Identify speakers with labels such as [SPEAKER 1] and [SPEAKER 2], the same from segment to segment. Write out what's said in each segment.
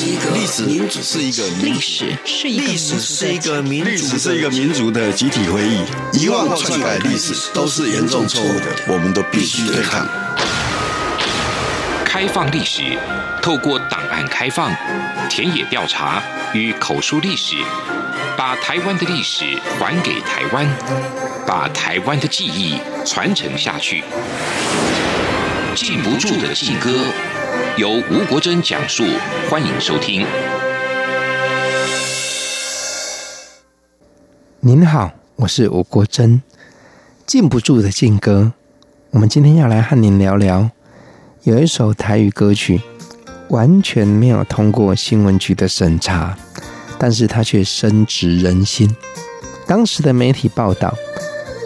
[SPEAKER 1] 史，历史民主是一个历史是一个历史是一个民主历史是一个民族的集体回忆，遗忘或篡改历史都是严重错误的，我们都必须对抗。
[SPEAKER 2] 开放历史，透过档案开放、田野调查与口述历史，把台湾的历史还给台湾，把台湾的记忆传承下去。禁不住的禁歌，由吴国珍讲述，欢迎收听。
[SPEAKER 3] 您好，我是吴国珍。禁不住的禁歌，我们今天要来和您聊聊，有一首台语歌曲，完全没有通过新闻局的审查，但是它却深植人心。当时的媒体报道，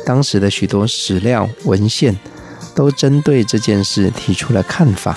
[SPEAKER 3] 当时的许多史料文献。都针对这件事提出了看法。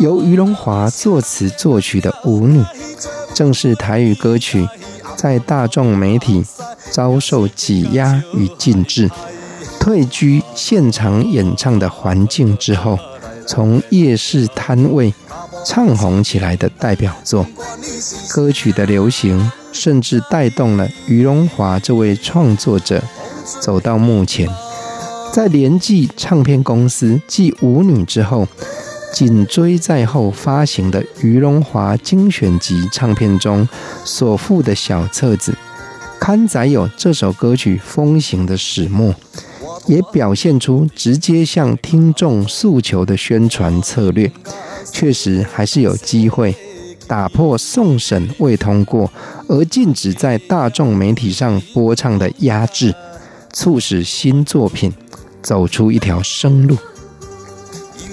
[SPEAKER 3] 由于荣华作词作曲的《舞女》，正是台语歌曲在大众媒体遭受挤压与禁制、退居现场演唱的环境之后，从夜市摊位唱红起来的代表作。歌曲的流行，甚至带动了于荣华这位创作者走到目前。在联记唱片公司继《舞女》之后，紧追在后发行的于荣华精选集唱片中所附的小册子，刊载有这首歌曲风行的始末，也表现出直接向听众诉求的宣传策略。确实还是有机会打破送审未通过而禁止在大众媒体上播唱的压制，促使新作品走出一条生路。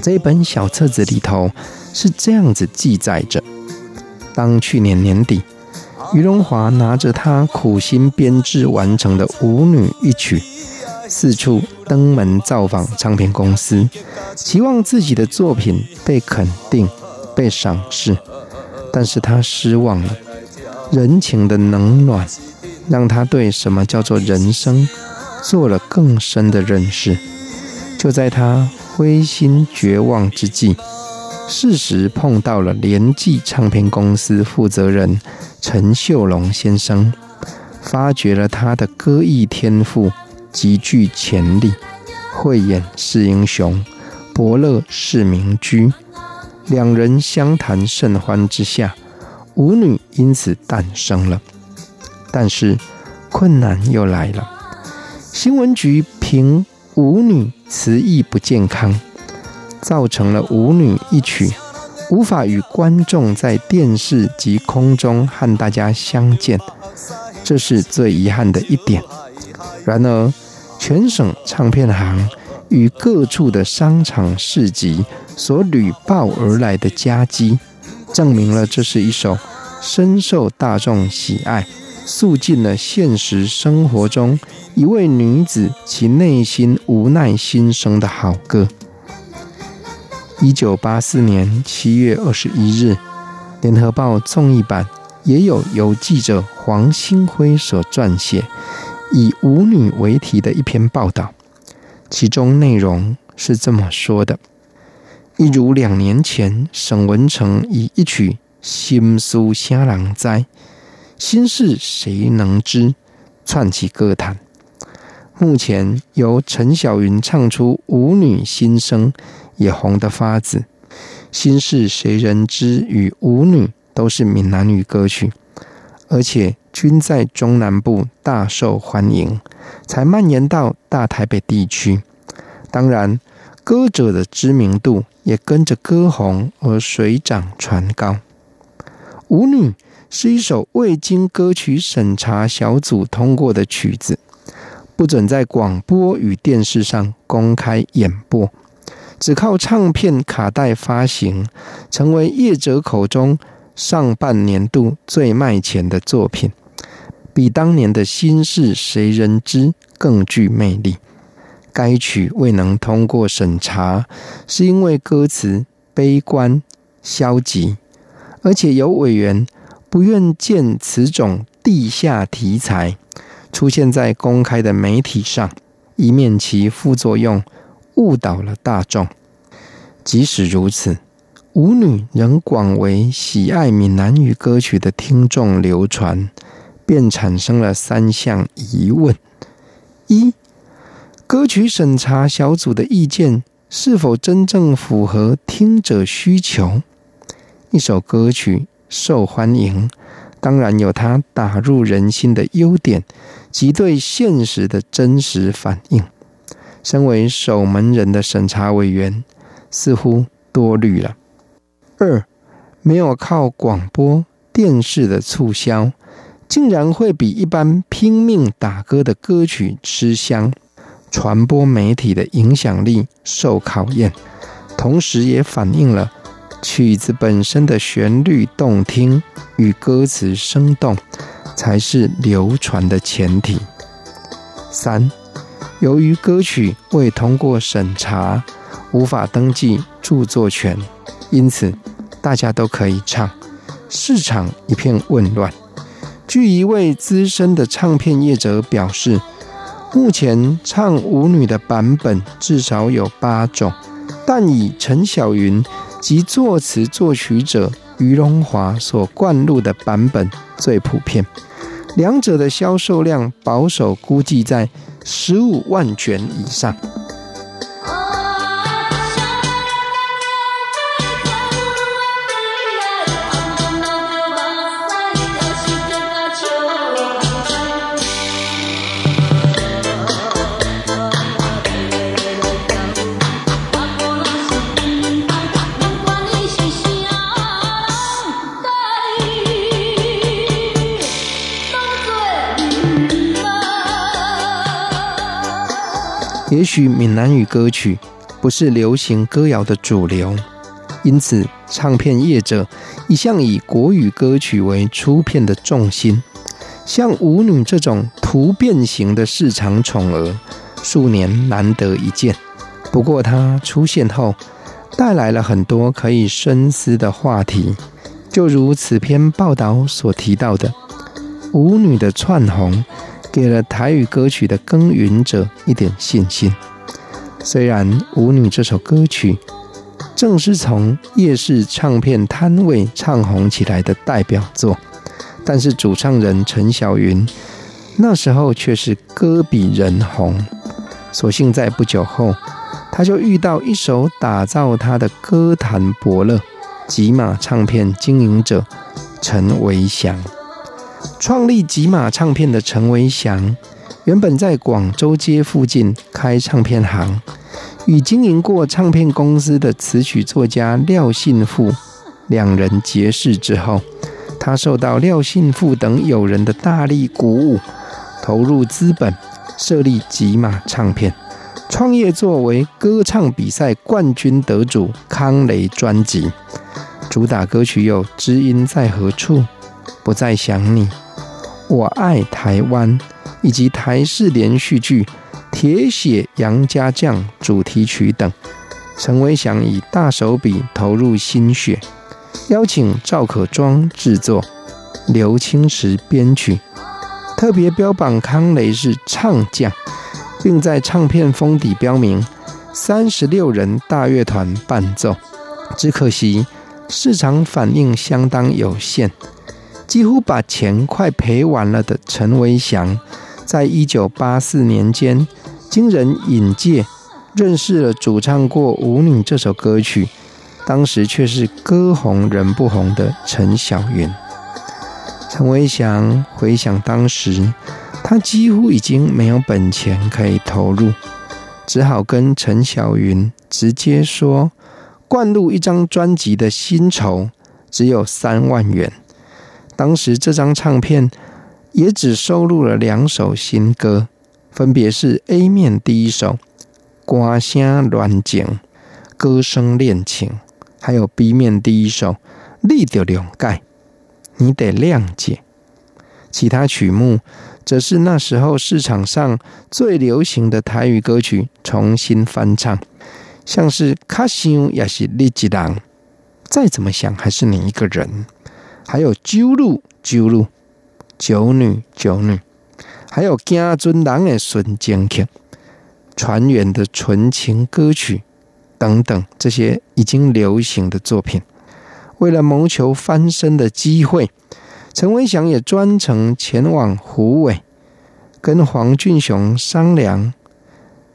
[SPEAKER 3] 这一本小册子里头是这样子记载着：当去年年底，于荣华拿着他苦心编制完成的《舞女》一曲，四处登门造访唱片公司，期望自己的作品被肯定、被赏识，但是他失望了。人情的冷暖，让他对什么叫做人生，做了更深的认识。就在他。灰心绝望之际，适时碰到了联记唱片公司负责人陈秀龙先生，发掘了他的歌艺天赋，极具潜力，慧眼识英雄，伯乐识明君。两人相谈甚欢之下，舞女因此诞生了。但是困难又来了，新闻局评舞女。词意不健康，造成了《舞女》一曲无法与观众在电视及空中和大家相见，这是最遗憾的一点。然而，全省唱片行与各处的商场市集所屡报而来的佳绩，证明了这是一首深受大众喜爱。诉尽了现实生活中一位女子其内心无奈心声的好歌。一九八四年七月二十一日，《联合报》综艺版也有由记者黄兴辉所撰写，以“舞女”为题的一篇报道，其中内容是这么说的：一如两年前，沈文成以一曲《心事啥人知》。心事谁能知？串起歌坛。目前由陈小云唱出舞女心声，也红得发紫。心事谁人知？与舞女都是闽南语歌曲，而且均在中南部大受欢迎，才蔓延到大台北地区。当然，歌者的知名度也跟着歌红而水涨船高。舞女。是一首未经歌曲审查小组通过的曲子，不准在广播与电视上公开演播，只靠唱片卡带发行，成为业者口中上半年度最卖钱的作品，比当年的心事谁人知更具魅力。该曲未能通过审查，是因为歌词悲观消极，而且有委员不愿见此种地下题材出现在公开的媒体上，以免其副作用误导了大众。即使如此，舞女仍广为喜爱闽南语歌曲的听众流传，便产生了三项疑问：一、歌曲审查小组的意见是否真正符合听者需求？一首歌曲受欢迎，当然有它打入人心的优点及对现实的真实反应。身为守门人的审查委员，似乎多虑了。二，没有靠广播电视的促销，竟然会比一般拼命打歌的歌曲吃香，传播媒体的影响力受考验，同时也反映了曲子本身的旋律动听与歌词生动才是流传的前提。三，由于歌曲未通过审查。无法登记著作权，因此大家都可以唱，市场一片混乱。据一位资深的唱片业者表示，目前唱舞女的版本至少有八种，但以陈小云及作词作曲者于荣华所灌录的版本最普遍，两者的销售量保守估计在十五万卷以上。也许闽南语歌曲不是流行歌谣的主流，因此唱片业者一向以国语歌曲为出片的重心。像舞女这种突变型的市场宠儿，数年难得一见。不过它出现后，带来了很多可以深思的话题，就如此篇报道所提到的，舞女的窜红。给了台语歌曲的耕耘者一点信心。虽然《舞女》这首歌曲正是从夜市唱片摊位唱红起来的代表作，但是主唱人陈小云那时候却是歌比人红。所幸在不久后，他就遇到一手打造他的歌坛伯乐——吉马唱片经营者陈维祥。创立吉马唱片的陈维祥，原本在广州街附近开唱片行，与经营过唱片公司的词曲作家廖信富两人结识之后，他受到廖信富等友人的大力鼓舞，投入资本设立吉马唱片，创业作为歌唱比赛冠军得主康雷专辑，主打歌曲有《知音在何处》。不再想你，我爱台湾，以及台式连续剧《铁血杨家将》主题曲等，陈威祥以大手笔投入心血，邀请赵可庄制作，刘清池编曲，特别标榜康雷是唱将，并在唱片封底标明三十六人大乐团伴奏。只可惜市场反应相当有限。几乎把钱快赔完了的陈维祥，在一九八四年间，经人引荐认识了主唱过《舞女》这首歌曲，当时却是歌红人不红的陈小云。陈维祥回想当时，他几乎已经没有本钱可以投入，只好跟陈小云直接说，灌录一张专辑的薪酬只有三万元。当时这张唱片也只收录了两首新歌，分别是 A 面第一首《歌声恋情》，歌声恋情，还有 B 面第一首《你着谅解》，你得谅解。其他曲目则是那时候市场上最流行的台语歌曲重新翻唱，像是《卡想也是你一人》，再怎么想还是你一个人，还有《九路酒路》，九女九女，还有《行船人的纯情曲》，船员的纯情歌曲等等，这些已经流行的作品，为了谋求翻身的机会。陈文祥也专程前往虎尾，跟黄俊雄商量，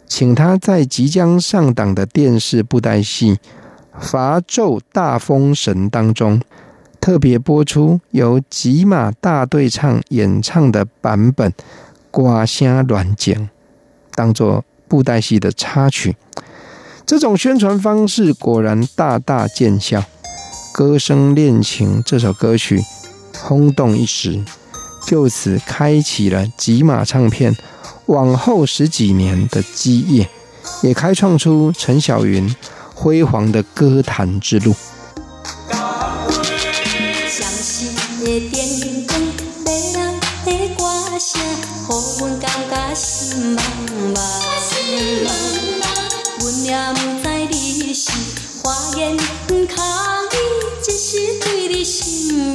[SPEAKER 3] 请他在即将上档的电视布袋戏《伐纣大封神》当中，特别播出由吉马大对唱演唱的版本《歌声恋情》，当做布袋戏的插曲。这种宣传方式果然大大见效，《歌声恋情》这首歌曲。轰动一时，就此开启了吉马唱片往后十几年的基业，也开创出陈小云辉煌的歌坛之路。
[SPEAKER 4] 的灯光，迷人的歌声，乎阮感觉心茫茫。阮也毋知你是花言巧语，只是对你心绵。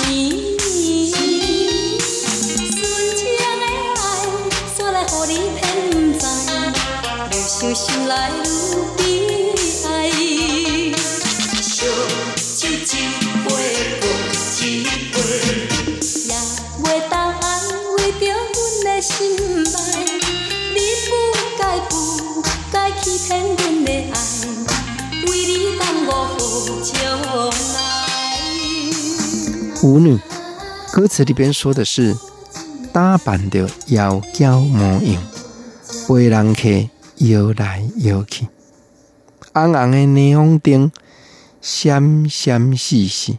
[SPEAKER 4] 纯情的爱，煞来乎你骗不，愈想心来愈悲。
[SPEAKER 3] 舞女歌词里边说的是打扮的妖娇模样，为人客摇来摇去，红红的霓虹灯闪闪细细，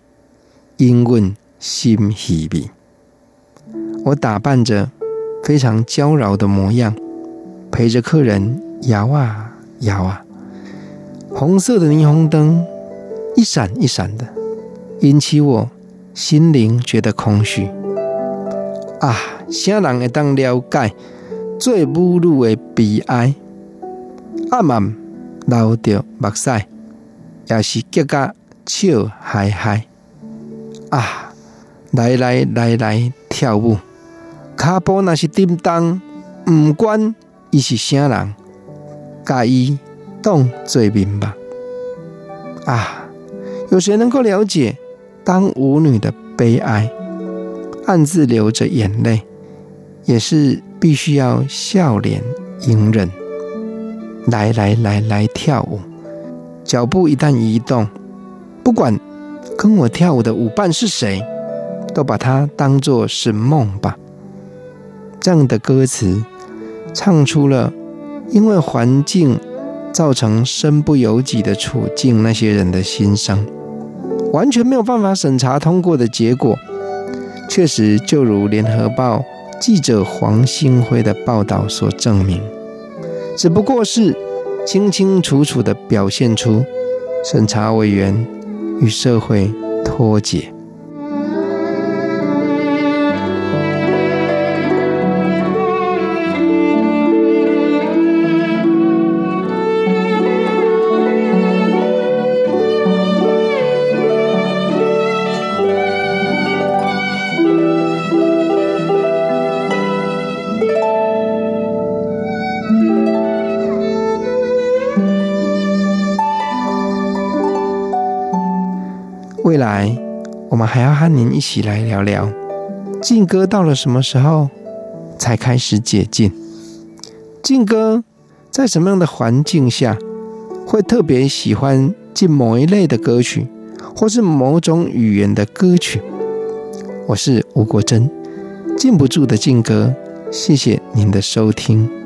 [SPEAKER 3] 引阮心稀微。我打扮着非常娇娆的模样，陪着客人摇啊摇啊，红色的霓虹灯一闪一闪的，引起我。心灵觉得空虚啊！啥人会当了解最母女的悲哀？暗暗流着目屎，也是结个笑嗨嗨啊！来来来来跳舞，脚步若是叮当，不管伊是啥人，甲伊当做面目啊！有谁能够了解？当舞女的悲哀，暗自流着眼泪，也是必须要笑脸隐忍。来来来来跳舞，脚步一旦移动，不管跟我跳舞的舞伴是谁，都把它当作是梦吧。这样的歌词，唱出了因为环境造成身不由己的处境，那些人的心声。完全没有办法审查通过的结果，确实就如联合报记者黄新辉的报道所证明，只不过是清清楚楚地表现出审查委员与社会脱节。我们还要和您一起来聊聊，靖哥到了什么时候才开始解禁？靖哥在什么样的环境下会特别喜欢禁某一类的歌曲，或是某种语言的歌曲？我是吴国珍，禁不住的靖哥，谢谢您的收听。